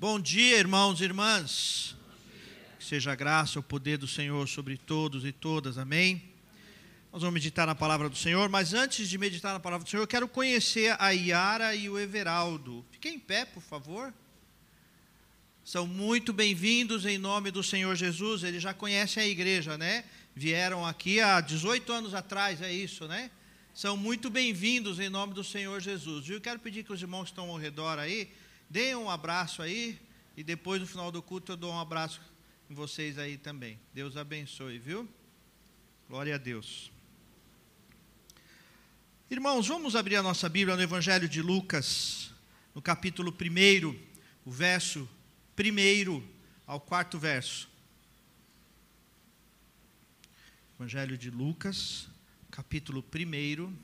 Bom dia, irmãos e irmãs. Que seja a graça, o poder do Senhor sobre todos e todas. Amém. Nós vamos meditar na palavra do Senhor, mas antes de meditar na palavra do Senhor, eu quero conhecer a Iara e o Everaldo. Fiquem em pé, por favor. São muito bem-vindos em nome do Senhor Jesus. Eles já conhecem a igreja, né? Vieram aqui há 18 anos atrás, é isso, né? São muito bem-vindos em nome do Senhor Jesus. E eu quero pedir que os irmãos que estão ao redor aí, deem um abraço aí, e depois no final do culto eu dou um abraço em vocês aí também. Deus abençoe, viu? Glória a Deus. Irmãos, vamos abrir a nossa Bíblia no Evangelho de Lucas, no capítulo 1, o verso 1 ao quarto verso. Evangelho de Lucas, capítulo 1,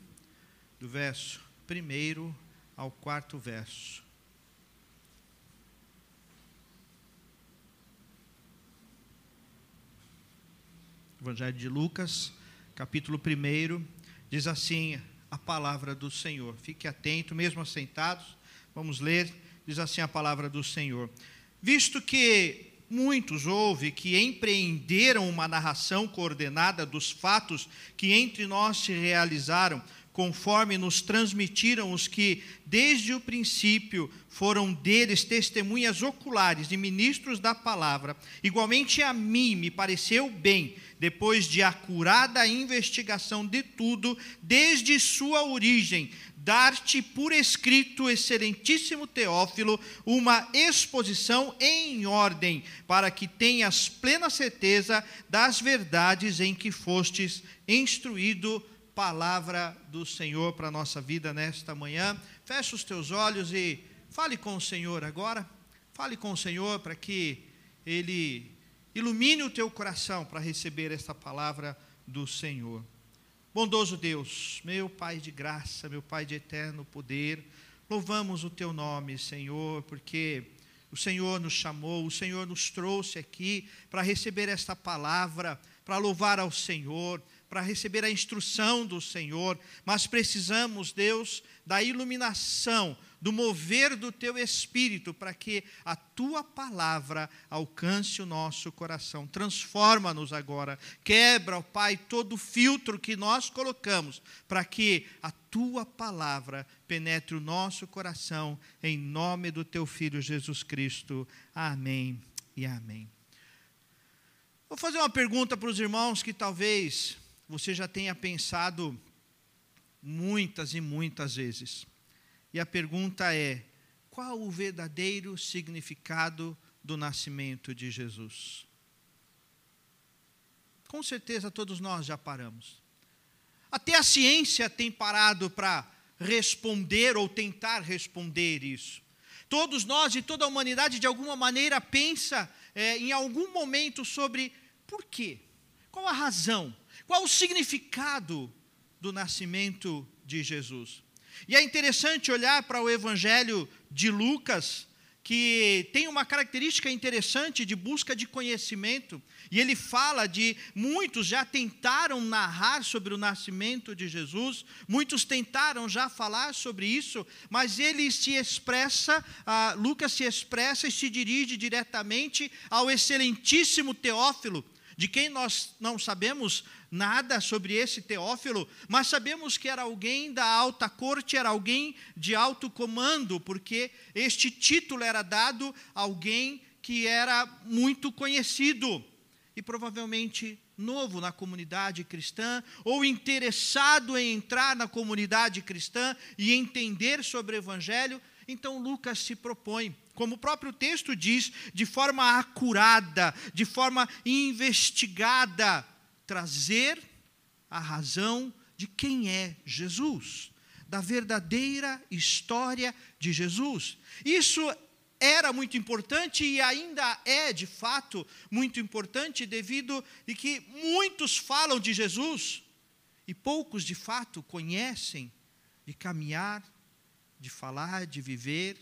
do verso 1 ao quarto verso. Evangelho de Lucas, capítulo 1, diz assim a palavra do Senhor. Fique atento, mesmo assentados, vamos ler, diz assim a palavra do Senhor. Visto que muitos houve que empreenderam uma narração coordenada dos fatos que entre nós se realizaram, conforme nos transmitiram os que, desde o princípio, foram deles testemunhas oculares e ministros da palavra. Igualmente a mim me pareceu bem, depois de acurada investigação de tudo, desde sua origem, dar-te por escrito, excelentíssimo Teófilo, uma exposição em ordem, para que tenhas plena certeza das verdades em que fostes instruído. Palavra do Senhor para a nossa vida nesta manhã. Feche os teus olhos e fale com o Senhor agora. Fale com o Senhor para que Ele ilumine o teu coração para receber esta palavra do Senhor. Bondoso Deus, meu Pai de graça, meu Pai de eterno poder, louvamos o teu nome, Senhor, porque o Senhor nos chamou, o Senhor nos trouxe aqui para receber esta palavra, para louvar ao Senhor, para receber a instrução do Senhor, mas precisamos, Deus, da iluminação, do mover do teu espírito, para que a tua palavra alcance o nosso coração. Transforma-nos agora, quebra, ó Pai, todo o filtro que nós colocamos, para que a tua palavra penetre o nosso coração, em nome do teu filho Jesus Cristo. Amém e amém. Vou fazer uma pergunta para os irmãos que talvez você já tenha pensado muitas e muitas vezes. E a pergunta é: qual o verdadeiro significado do nascimento de Jesus? Com certeza todos nós já paramos. Até a ciência tem parado para responder ou tentar responder isso. Todos nós e toda a humanidade, de alguma maneira, pensa é, em algum momento sobre por quê? Qual a razão? Qual o significado do nascimento de Jesus? E é interessante olhar para o Evangelho de Lucas, que tem uma característica interessante de busca de conhecimento, e ele fala de muitos já tentaram narrar sobre o nascimento de Jesus, muitos tentaram já falar sobre isso, mas ele se expressa, Lucas se expressa e se dirige diretamente ao excelentíssimo Teófilo, de quem nós não sabemos nada sobre esse Teófilo, mas sabemos que era alguém da alta corte, era alguém de alto comando, porque este título era dado a alguém que era muito conhecido e provavelmente novo na comunidade cristã, ou interessado em entrar na comunidade cristã e entender sobre o Evangelho, então Lucas se propõe como o próprio texto diz, de forma acurada, de forma investigada, trazer a razão de quem é Jesus, da verdadeira história de Jesus. Isso era muito importante e ainda é de fato muito importante devido a que muitos falam de Jesus e poucos de fato conhecem de caminhar, de falar, de viver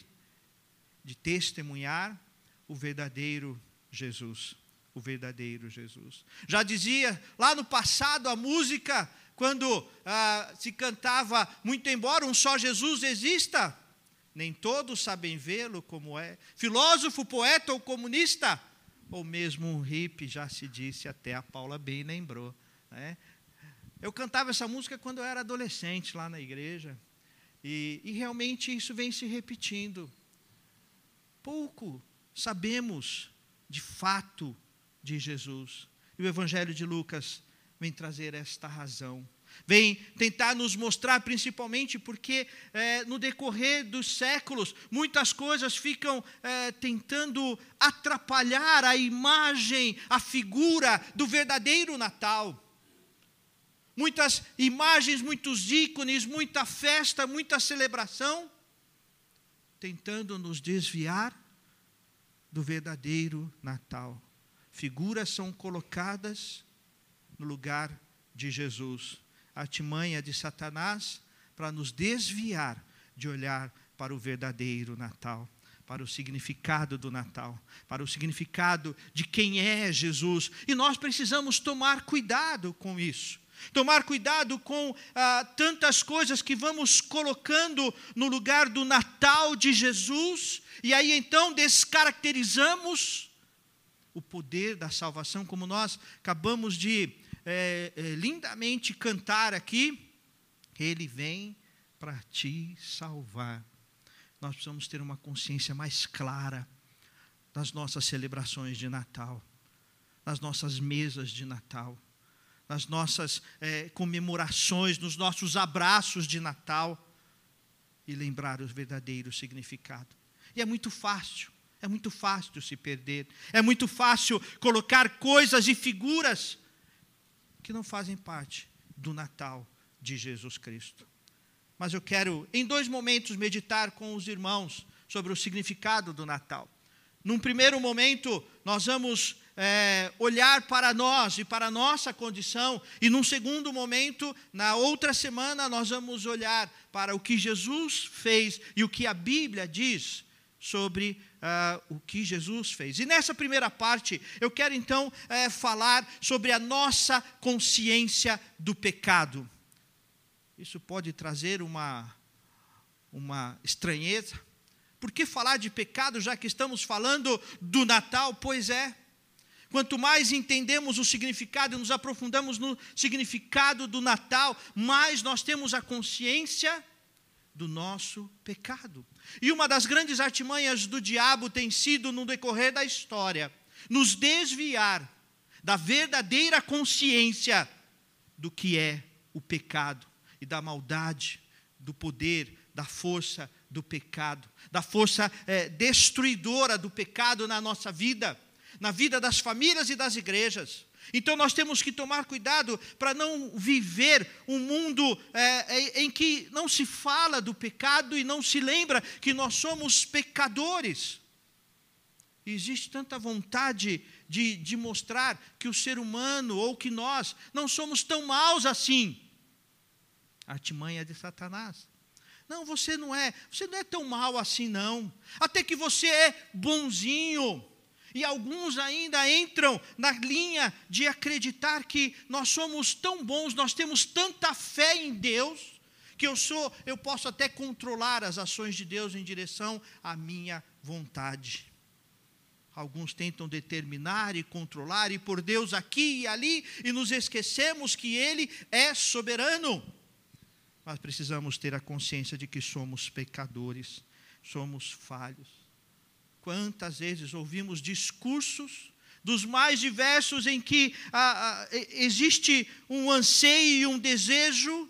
de testemunhar o verdadeiro Jesus. O verdadeiro Jesus. Já dizia lá no passado a música, quando ah, se cantava, muito embora um só Jesus exista, nem todos sabem vê-lo como é. Filósofo, poeta ou comunista, ou mesmo um hippie, já se disse, até a Paula bem lembrou. Né? Eu cantava essa música quando eu era adolescente lá na igreja, e, e realmente isso vem se repetindo. Pouco sabemos de fato de Jesus. E o Evangelho de Lucas vem trazer esta razão vem tentar nos mostrar, principalmente porque é, no decorrer dos séculos, muitas coisas ficam é, tentando atrapalhar a imagem, a figura do verdadeiro Natal. Muitas imagens, muitos ícones, muita festa, muita celebração, tentando nos desviar do verdadeiro Natal. Figuras são colocadas no lugar de Jesus artimanha de Satanás para nos desviar de olhar para o verdadeiro Natal, para o significado do Natal, para o significado de quem é Jesus. E nós precisamos tomar cuidado com isso. Tomar cuidado com ah, tantas coisas que vamos colocando no lugar do Natal de Jesus, e aí então descaracterizamos o poder da salvação, como nós acabamos de é, é, lindamente cantar aqui, Ele vem para te salvar. Nós precisamos ter uma consciência mais clara das nossas celebrações de Natal, nas nossas mesas de Natal, nas nossas é, comemorações, nos nossos abraços de Natal, e lembrar o verdadeiro significado. E é muito fácil, é muito fácil se perder, é muito fácil colocar coisas e figuras que não fazem parte do Natal de Jesus Cristo. Mas eu quero, em dois momentos, meditar com os irmãos sobre o significado do Natal. Num primeiro momento, nós vamos é, olhar para nós e para a nossa condição, e num segundo momento, na outra semana, nós vamos olhar para o que Jesus fez e o que a Bíblia diz sobre uh, o que Jesus fez. E nessa primeira parte, eu quero então uh, falar sobre a nossa consciência do pecado. Isso pode trazer uma, uma estranheza. Por que falar de pecado já que estamos falando do Natal? Pois é. Quanto mais entendemos o significado e nos aprofundamos no significado do Natal, mais nós temos a consciência do nosso pecado. E uma das grandes artimanhas do diabo tem sido, no decorrer da história, nos desviar da verdadeira consciência do que é o pecado e da maldade, do poder, da força do pecado, da força é, destruidora do pecado na nossa vida, na vida das famílias e das igrejas. Então nós temos que tomar cuidado para não viver um mundo é, é, em que não se fala do pecado e não se lembra que nós somos pecadores. existe tanta vontade de, de mostrar que o ser humano ou que nós não somos tão maus assim. A artimanha de Satanás. Não, você não é, você não é tão mal assim, não. Até que você é bonzinho e alguns ainda entram na linha de acreditar que nós somos tão bons, nós temos tanta fé em Deus, que eu sou, eu posso até controlar as ações de Deus em direção à minha vontade. Alguns tentam determinar e controlar e por Deus aqui e ali e nos esquecemos que ele é soberano. Mas precisamos ter a consciência de que somos pecadores, somos falhos Quantas vezes ouvimos discursos dos mais diversos em que ah, ah, existe um anseio e um desejo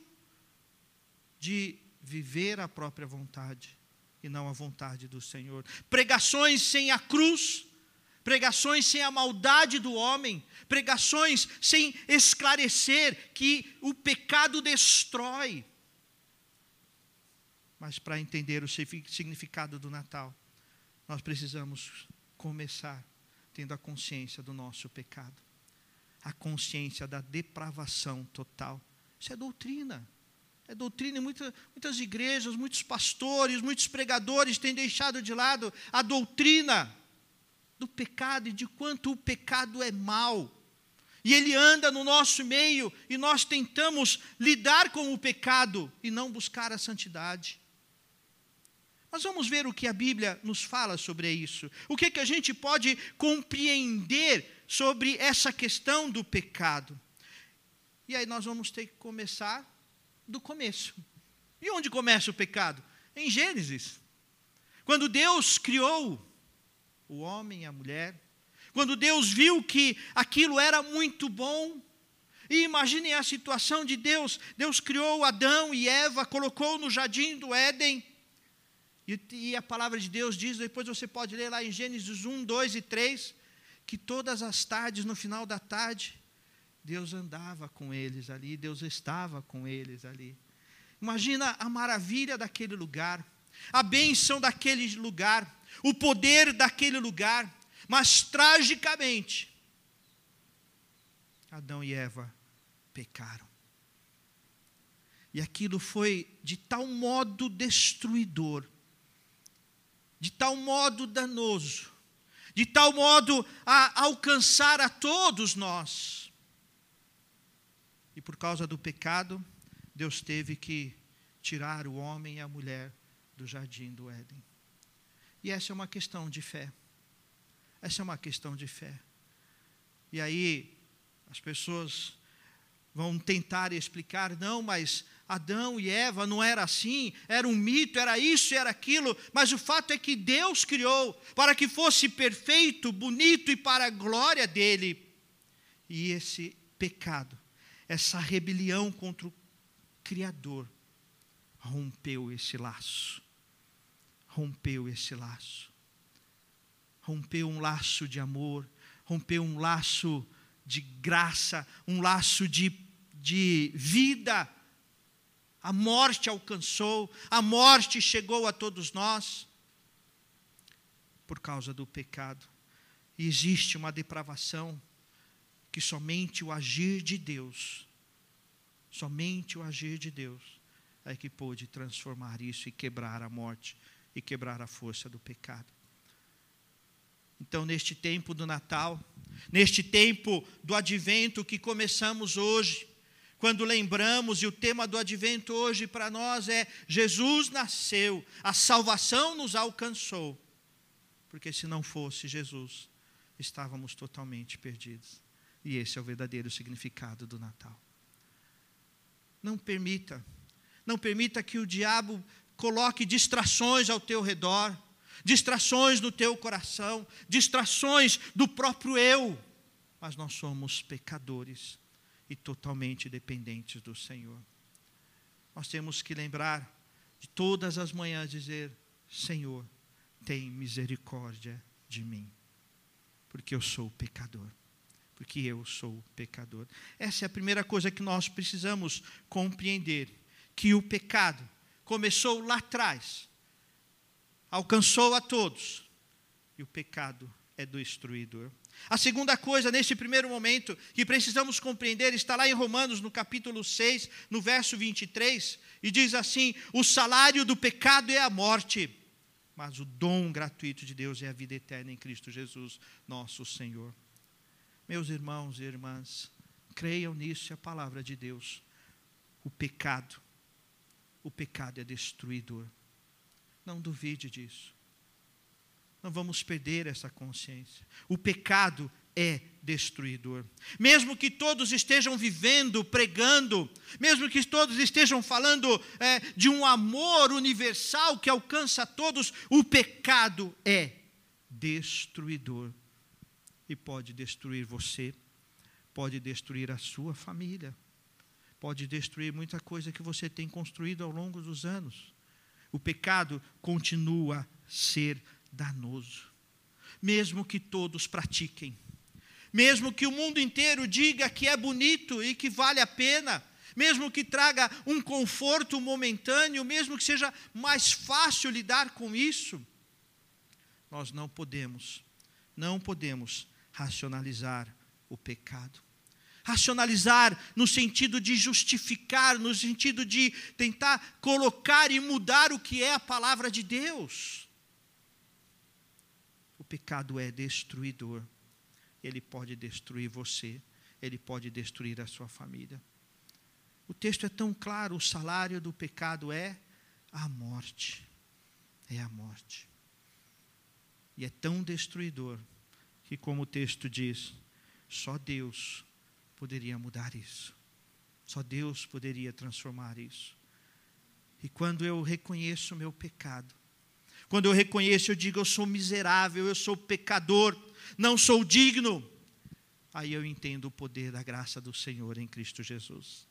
de viver a própria vontade e não a vontade do Senhor. Pregações sem a cruz, pregações sem a maldade do homem, pregações sem esclarecer que o pecado destrói. Mas para entender o significado do Natal, nós precisamos começar tendo a consciência do nosso pecado, a consciência da depravação total. Isso é doutrina. É doutrina, muita, muitas igrejas, muitos pastores, muitos pregadores têm deixado de lado a doutrina do pecado e de quanto o pecado é mal. E ele anda no nosso meio e nós tentamos lidar com o pecado e não buscar a santidade. Nós vamos ver o que a Bíblia nos fala sobre isso. O que, que a gente pode compreender sobre essa questão do pecado. E aí nós vamos ter que começar do começo. E onde começa o pecado? Em Gênesis. Quando Deus criou o homem e a mulher, quando Deus viu que aquilo era muito bom, e imaginem a situação de Deus: Deus criou Adão e Eva, colocou no jardim do Éden, e, e, a palavra de Deus diz, depois você pode ler lá em Gênesis 1, 2 e 3, que todas as tardes, no final da tarde, Deus andava com eles ali, Deus estava com eles ali. Imagina a maravilha daquele lugar, a bênção daquele lugar, o poder daquele lugar, mas tragicamente, Adão e Eva pecaram. E aquilo foi de tal modo destruidor, de tal modo danoso, de tal modo a alcançar a todos nós. E por causa do pecado, Deus teve que tirar o homem e a mulher do jardim do Éden. E essa é uma questão de fé. Essa é uma questão de fé. E aí, as pessoas vão tentar explicar, não, mas Adão e Eva não era assim, era um mito, era isso era aquilo, mas o fato é que Deus criou para que fosse perfeito, bonito e para a glória dele. E esse pecado, essa rebelião contra o Criador, rompeu esse laço. Rompeu esse laço. Rompeu um laço de amor, rompeu um laço de graça, um laço de de vida. A morte alcançou, a morte chegou a todos nós por causa do pecado. E existe uma depravação que somente o agir de Deus, somente o agir de Deus é que pôde transformar isso e quebrar a morte e quebrar a força do pecado. Então, neste tempo do Natal, neste tempo do advento que começamos hoje, quando lembramos, e o tema do advento hoje para nós é: Jesus nasceu, a salvação nos alcançou. Porque se não fosse Jesus, estávamos totalmente perdidos. E esse é o verdadeiro significado do Natal. Não permita, não permita que o diabo coloque distrações ao teu redor, distrações no teu coração, distrações do próprio eu. Mas nós somos pecadores e totalmente dependentes do Senhor. Nós temos que lembrar de todas as manhãs dizer: Senhor, tem misericórdia de mim, porque eu sou pecador. Porque eu sou pecador. Essa é a primeira coisa que nós precisamos compreender: que o pecado começou lá atrás, alcançou a todos, e o pecado é destruidor. A segunda coisa, neste primeiro momento, que precisamos compreender, está lá em Romanos, no capítulo 6, no verso 23, e diz assim: O salário do pecado é a morte, mas o dom gratuito de Deus é a vida eterna em Cristo Jesus, nosso Senhor. Meus irmãos e irmãs, creiam nisso, é a palavra de Deus. O pecado, o pecado é destruidor. Não duvide disso não vamos perder essa consciência. O pecado é destruidor. Mesmo que todos estejam vivendo, pregando, mesmo que todos estejam falando é, de um amor universal que alcança todos, o pecado é destruidor. E pode destruir você, pode destruir a sua família, pode destruir muita coisa que você tem construído ao longo dos anos. O pecado continua a ser danoso. Mesmo que todos pratiquem, mesmo que o mundo inteiro diga que é bonito e que vale a pena, mesmo que traga um conforto momentâneo, mesmo que seja mais fácil lidar com isso, nós não podemos, não podemos racionalizar o pecado. Racionalizar no sentido de justificar, no sentido de tentar colocar e mudar o que é a palavra de Deus pecado é destruidor. Ele pode destruir você, ele pode destruir a sua família. O texto é tão claro: o salário do pecado é a morte. é a morte. E é tão destruidor que, como o texto diz, só Deus poderia mudar isso. Só Deus poderia transformar isso. E quando eu reconheço o meu pecado, quando eu reconheço, eu digo, eu sou miserável, eu sou pecador, não sou digno, aí eu entendo o poder da graça do Senhor em Cristo Jesus.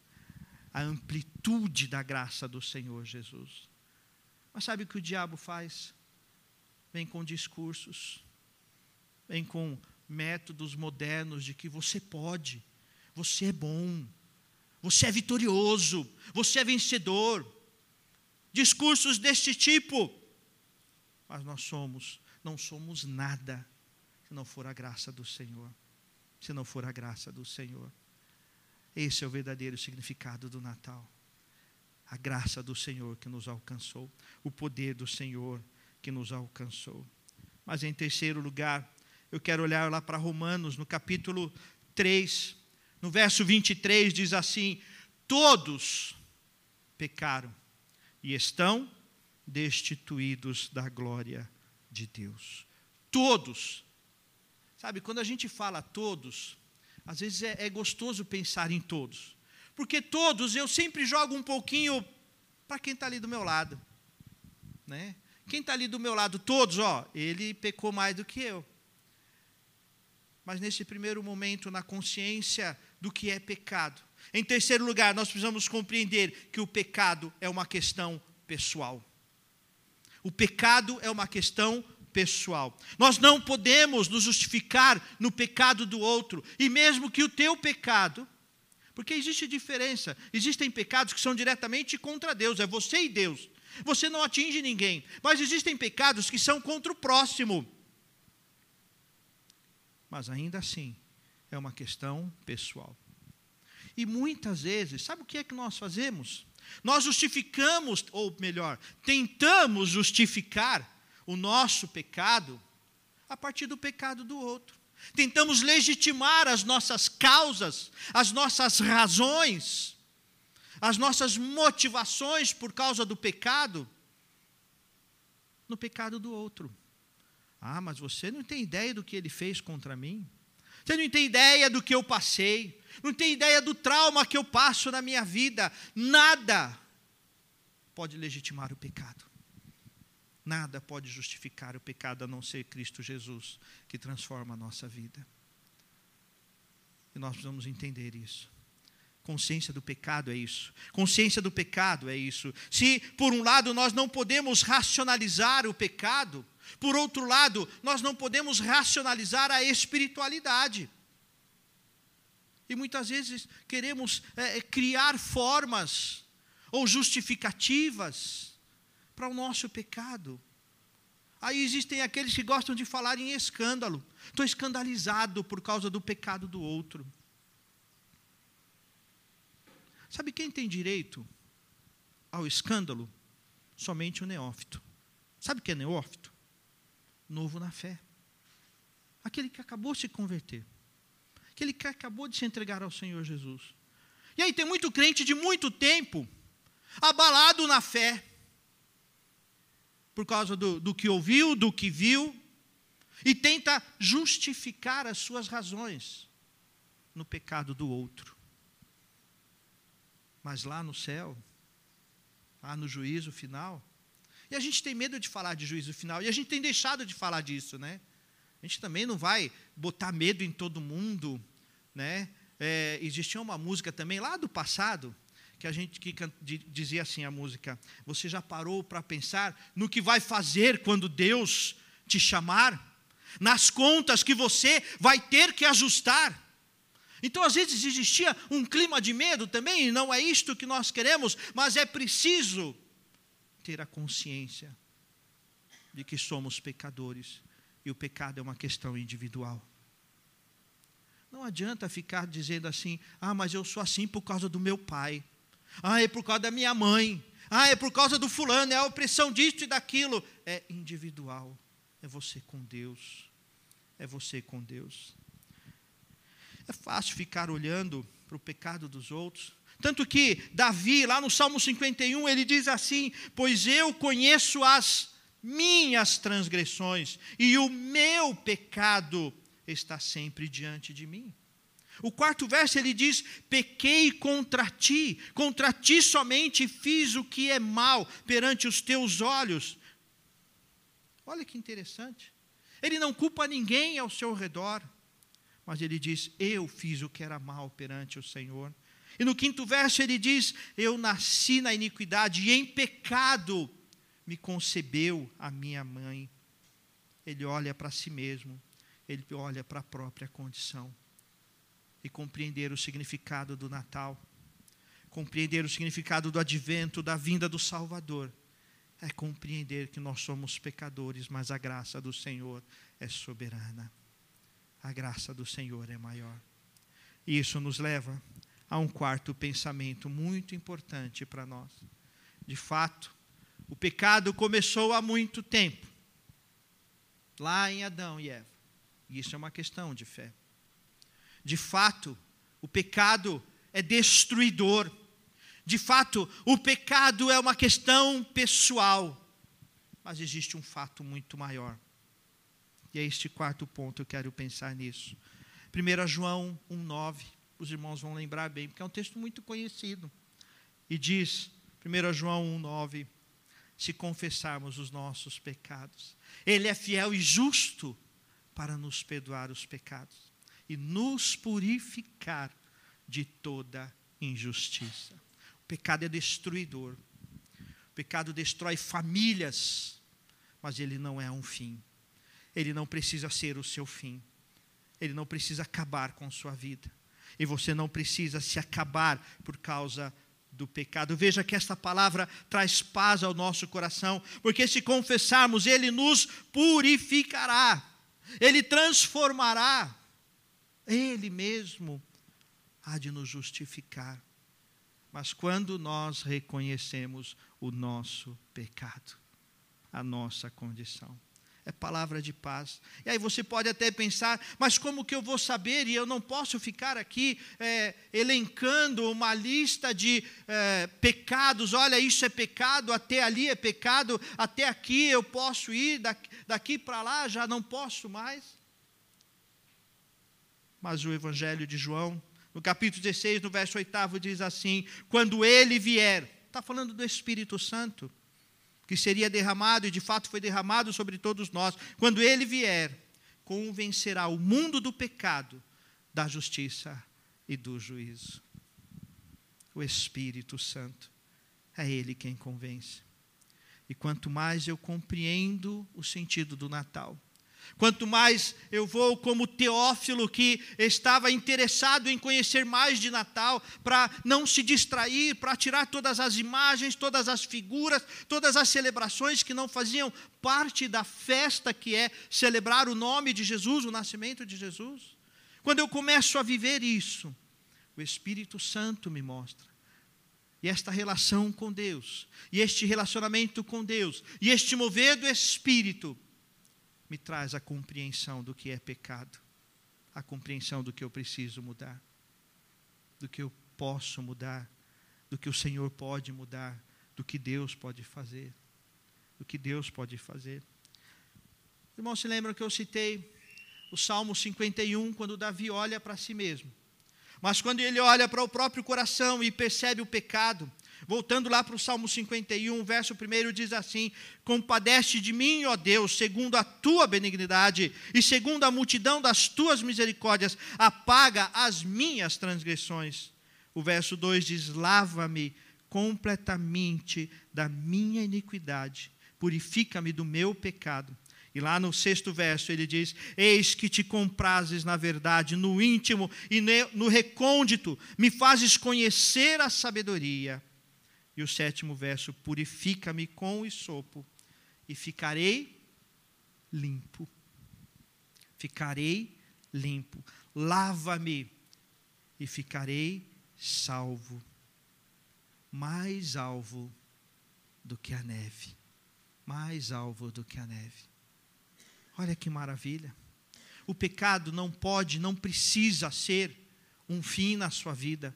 A amplitude da graça do Senhor Jesus. Mas sabe o que o diabo faz? Vem com discursos, vem com métodos modernos de que você pode, você é bom, você é vitorioso, você é vencedor. Discursos deste tipo. Mas nós somos, não somos nada se não for a graça do Senhor. Se não for a graça do Senhor. Esse é o verdadeiro significado do Natal a graça do Senhor que nos alcançou, o poder do Senhor que nos alcançou. Mas em terceiro lugar, eu quero olhar lá para Romanos, no capítulo 3, no verso 23, diz assim: Todos pecaram e estão destituídos da glória de Deus. Todos. Sabe, quando a gente fala todos, às vezes é, é gostoso pensar em todos porque todos eu sempre jogo um pouquinho para quem está ali do meu lado. Né? Quem está ali do meu lado, todos, ó, ele pecou mais do que eu. Mas nesse primeiro momento, na consciência do que é pecado. Em terceiro lugar, nós precisamos compreender que o pecado é uma questão pessoal. O pecado é uma questão pessoal. Nós não podemos nos justificar no pecado do outro, e mesmo que o teu pecado porque existe diferença. Existem pecados que são diretamente contra Deus, é você e Deus. Você não atinge ninguém. Mas existem pecados que são contra o próximo. Mas ainda assim, é uma questão pessoal. E muitas vezes, sabe o que é que nós fazemos? Nós justificamos, ou melhor, tentamos justificar o nosso pecado a partir do pecado do outro tentamos legitimar as nossas causas, as nossas razões, as nossas motivações por causa do pecado, no pecado do outro. Ah, mas você não tem ideia do que ele fez contra mim. Você não tem ideia do que eu passei. Não tem ideia do trauma que eu passo na minha vida. Nada pode legitimar o pecado. Nada pode justificar o pecado a não ser Cristo Jesus, que transforma a nossa vida. E nós precisamos entender isso. Consciência do pecado é isso. Consciência do pecado é isso. Se, por um lado, nós não podemos racionalizar o pecado, por outro lado, nós não podemos racionalizar a espiritualidade. E muitas vezes queremos é, criar formas ou justificativas para o nosso pecado. Aí existem aqueles que gostam de falar em escândalo. Estou escandalizado por causa do pecado do outro. Sabe quem tem direito ao escândalo? Somente o neófito. Sabe o que é neófito? Novo na fé. Aquele que acabou de se converter. Que acabou de se entregar ao Senhor Jesus. E aí tem muito crente de muito tempo, abalado na fé por causa do, do que ouviu, do que viu, e tenta justificar as suas razões no pecado do outro. Mas lá no céu, lá no juízo final, e a gente tem medo de falar de juízo final, e a gente tem deixado de falar disso, né? A gente também não vai botar medo em todo mundo, né? É, existia uma música também lá do passado, que a gente que dizia assim a música: Você já parou para pensar no que vai fazer quando Deus te chamar? Nas contas que você vai ter que ajustar. Então, às vezes existia um clima de medo também, e não é isto que nós queremos, mas é preciso ter a consciência de que somos pecadores e o pecado é uma questão individual. Não adianta ficar dizendo assim: ah, mas eu sou assim por causa do meu pai. Ah, é por causa da minha mãe. Ah, é por causa do fulano, é a opressão disso e daquilo. É individual. É você com Deus. É você com Deus. É fácil ficar olhando para o pecado dos outros. Tanto que Davi, lá no Salmo 51, ele diz assim: Pois eu conheço as minhas transgressões e o meu pecado está sempre diante de mim. O quarto verso ele diz: Pequei contra ti, contra ti somente fiz o que é mal perante os teus olhos. Olha que interessante. Ele não culpa ninguém ao seu redor, mas ele diz: Eu fiz o que era mal perante o Senhor. E no quinto verso ele diz: Eu nasci na iniquidade e em pecado me concebeu a minha mãe. Ele olha para si mesmo, ele olha para a própria condição. E compreender o significado do Natal, compreender o significado do advento, da vinda do Salvador, é compreender que nós somos pecadores, mas a graça do Senhor é soberana. A graça do Senhor é maior. E isso nos leva a um quarto pensamento muito importante para nós. De fato, o pecado começou há muito tempo, lá em Adão e Eva. E isso é uma questão de fé. De fato, o pecado é destruidor. De fato, o pecado é uma questão pessoal. Mas existe um fato muito maior. E é este quarto ponto, eu quero pensar nisso. 1 João 1,9. Os irmãos vão lembrar bem, porque é um texto muito conhecido. E diz, 1 João 1,9: se confessarmos os nossos pecados. Ele é fiel e justo para nos perdoar os pecados e nos purificar de toda injustiça. O pecado é destruidor. O pecado destrói famílias, mas ele não é um fim. Ele não precisa ser o seu fim. Ele não precisa acabar com sua vida. E você não precisa se acabar por causa do pecado. Veja que esta palavra traz paz ao nosso coração, porque se confessarmos, Ele nos purificará, Ele transformará, Ele mesmo há de nos justificar. Mas quando nós reconhecemos o nosso pecado, a nossa condição, é palavra de paz. E aí você pode até pensar, mas como que eu vou saber? E eu não posso ficar aqui é, elencando uma lista de é, pecados. Olha, isso é pecado, até ali é pecado, até aqui eu posso ir, daqui, daqui para lá já não posso mais. Mas o Evangelho de João, no capítulo 16, no verso 8, diz assim: Quando ele vier, está falando do Espírito Santo que seria derramado, e de fato foi derramado sobre todos nós, quando ele vier, convencerá o mundo do pecado, da justiça e do juízo. O Espírito Santo é ele quem convence. E quanto mais eu compreendo o sentido do Natal, Quanto mais eu vou como Teófilo, que estava interessado em conhecer mais de Natal, para não se distrair, para tirar todas as imagens, todas as figuras, todas as celebrações que não faziam parte da festa que é celebrar o nome de Jesus, o nascimento de Jesus. Quando eu começo a viver isso, o Espírito Santo me mostra. E esta relação com Deus, e este relacionamento com Deus, e este mover do Espírito, me traz a compreensão do que é pecado, a compreensão do que eu preciso mudar, do que eu posso mudar, do que o Senhor pode mudar, do que Deus pode fazer, do que Deus pode fazer. Irmãos, se lembram que eu citei o Salmo 51, quando Davi olha para si mesmo. Mas quando ele olha para o próprio coração e percebe o pecado, Voltando lá para o Salmo 51, verso 1 diz assim: Compadece de mim, ó Deus, segundo a tua benignidade e segundo a multidão das tuas misericórdias, apaga as minhas transgressões. O verso 2 diz: Lava-me completamente da minha iniquidade, purifica-me do meu pecado. E lá no sexto verso ele diz: Eis que te comprases na verdade, no íntimo e no recôndito, me fazes conhecer a sabedoria. E o sétimo verso: Purifica-me com o sopo, e ficarei limpo. Ficarei limpo. Lava-me, e ficarei salvo. Mais alvo do que a neve. Mais alvo do que a neve. Olha que maravilha. O pecado não pode, não precisa ser um fim na sua vida.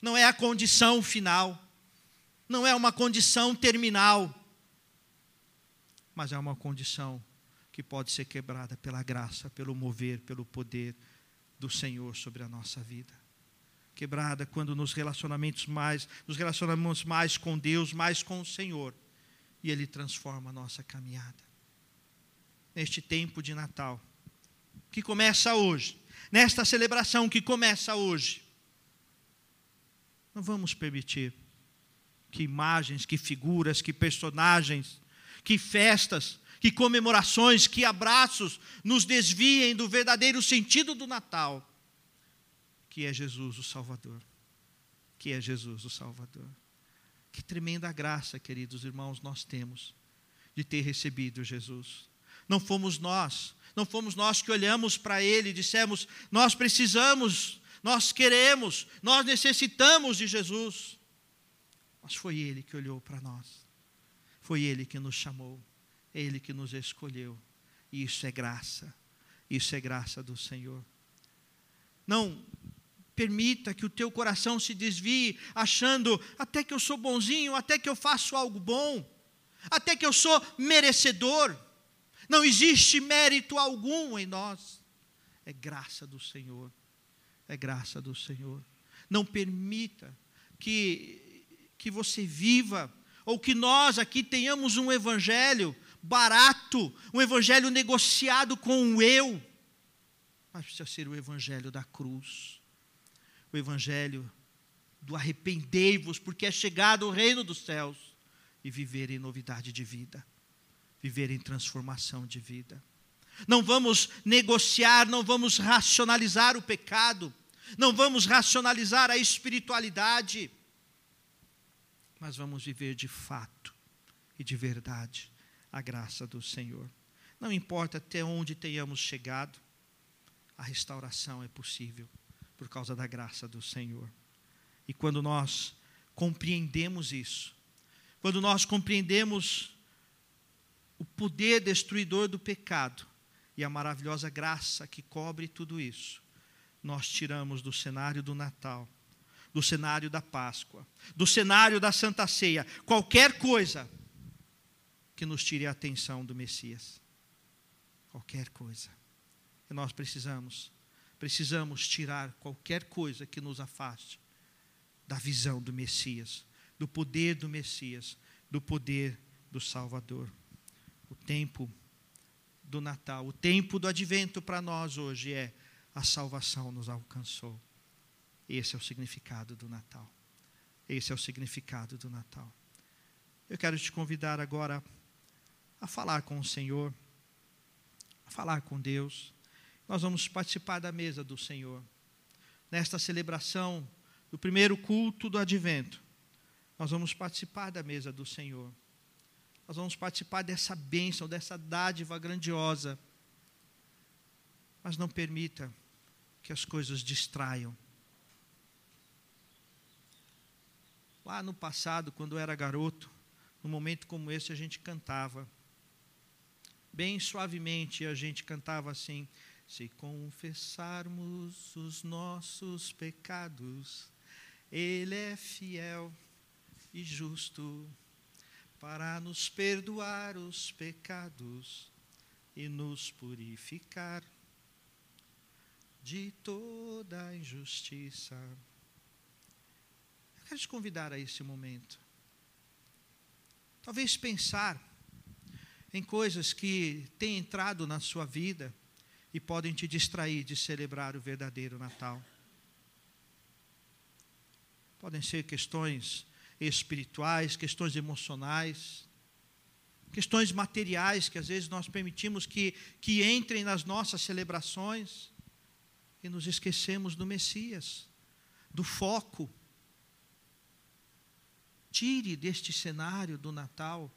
Não é a condição final não é uma condição terminal. mas é uma condição que pode ser quebrada pela graça, pelo mover, pelo poder do Senhor sobre a nossa vida. Quebrada quando nos relacionamentos mais, nos relacionamos mais com Deus, mais com o Senhor, e Ele transforma a nossa caminhada. Neste tempo de Natal, que começa hoje, nesta celebração que começa hoje, não vamos permitir que imagens, que figuras, que personagens, que festas, que comemorações, que abraços nos desviem do verdadeiro sentido do Natal, que é Jesus o Salvador. Que é Jesus o Salvador. Que tremenda graça, queridos irmãos, nós temos de ter recebido Jesus. Não fomos nós, não fomos nós que olhamos para Ele e dissemos: nós precisamos nós queremos, nós necessitamos de Jesus. Mas foi Ele que olhou para nós, foi Ele que nos chamou, Ele que nos escolheu. E isso é graça, isso é graça do Senhor. Não permita que o teu coração se desvie achando até que eu sou bonzinho, até que eu faço algo bom, até que eu sou merecedor. Não existe mérito algum em nós, é graça do Senhor é graça do Senhor. Não permita que, que você viva, ou que nós aqui tenhamos um evangelho barato, um evangelho negociado com o eu, mas precisa ser o evangelho da cruz, o evangelho do arrependei-vos, porque é chegado o reino dos céus, e viver em novidade de vida, viver em transformação de vida. Não vamos negociar, não vamos racionalizar o pecado, não vamos racionalizar a espiritualidade, mas vamos viver de fato e de verdade a graça do Senhor. Não importa até onde tenhamos chegado, a restauração é possível por causa da graça do Senhor. E quando nós compreendemos isso, quando nós compreendemos o poder destruidor do pecado, e a maravilhosa graça que cobre tudo isso, nós tiramos do cenário do Natal, do cenário da Páscoa, do cenário da Santa Ceia, qualquer coisa que nos tire a atenção do Messias. Qualquer coisa. E nós precisamos, precisamos tirar qualquer coisa que nos afaste da visão do Messias, do poder do Messias, do poder do Salvador. O tempo do Natal. O tempo do advento para nós hoje é a salvação nos alcançou. Esse é o significado do Natal. Esse é o significado do Natal. Eu quero te convidar agora a falar com o Senhor, a falar com Deus. Nós vamos participar da mesa do Senhor. Nesta celebração do primeiro culto do advento, nós vamos participar da mesa do Senhor nós vamos participar dessa bênção, dessa dádiva grandiosa. Mas não permita que as coisas distraiam. Lá no passado, quando eu era garoto, num momento como esse, a gente cantava. Bem suavemente, a gente cantava assim: Se confessarmos os nossos pecados, Ele é fiel e justo para nos perdoar os pecados e nos purificar de toda injustiça. Quero te convidar a esse momento. Talvez pensar em coisas que têm entrado na sua vida e podem te distrair de celebrar o verdadeiro Natal. Podem ser questões espirituais, questões emocionais, questões materiais que às vezes nós permitimos que, que entrem nas nossas celebrações e nos esquecemos do Messias, do foco. Tire deste cenário do Natal,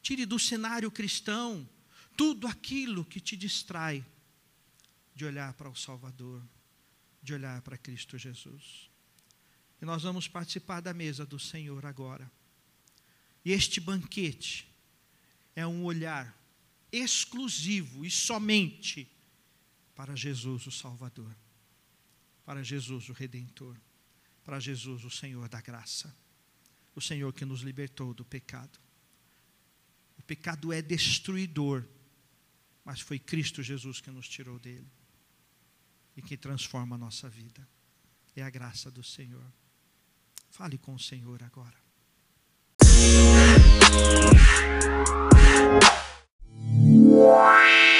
tire do cenário cristão tudo aquilo que te distrai de olhar para o Salvador, de olhar para Cristo Jesus. E nós vamos participar da mesa do Senhor agora. E este banquete é um olhar exclusivo e somente para Jesus, o Salvador, para Jesus, o Redentor, para Jesus, o Senhor da graça, o Senhor que nos libertou do pecado. O pecado é destruidor, mas foi Cristo Jesus que nos tirou dele e que transforma a nossa vida. É a graça do Senhor. Fale com o Senhor agora. Música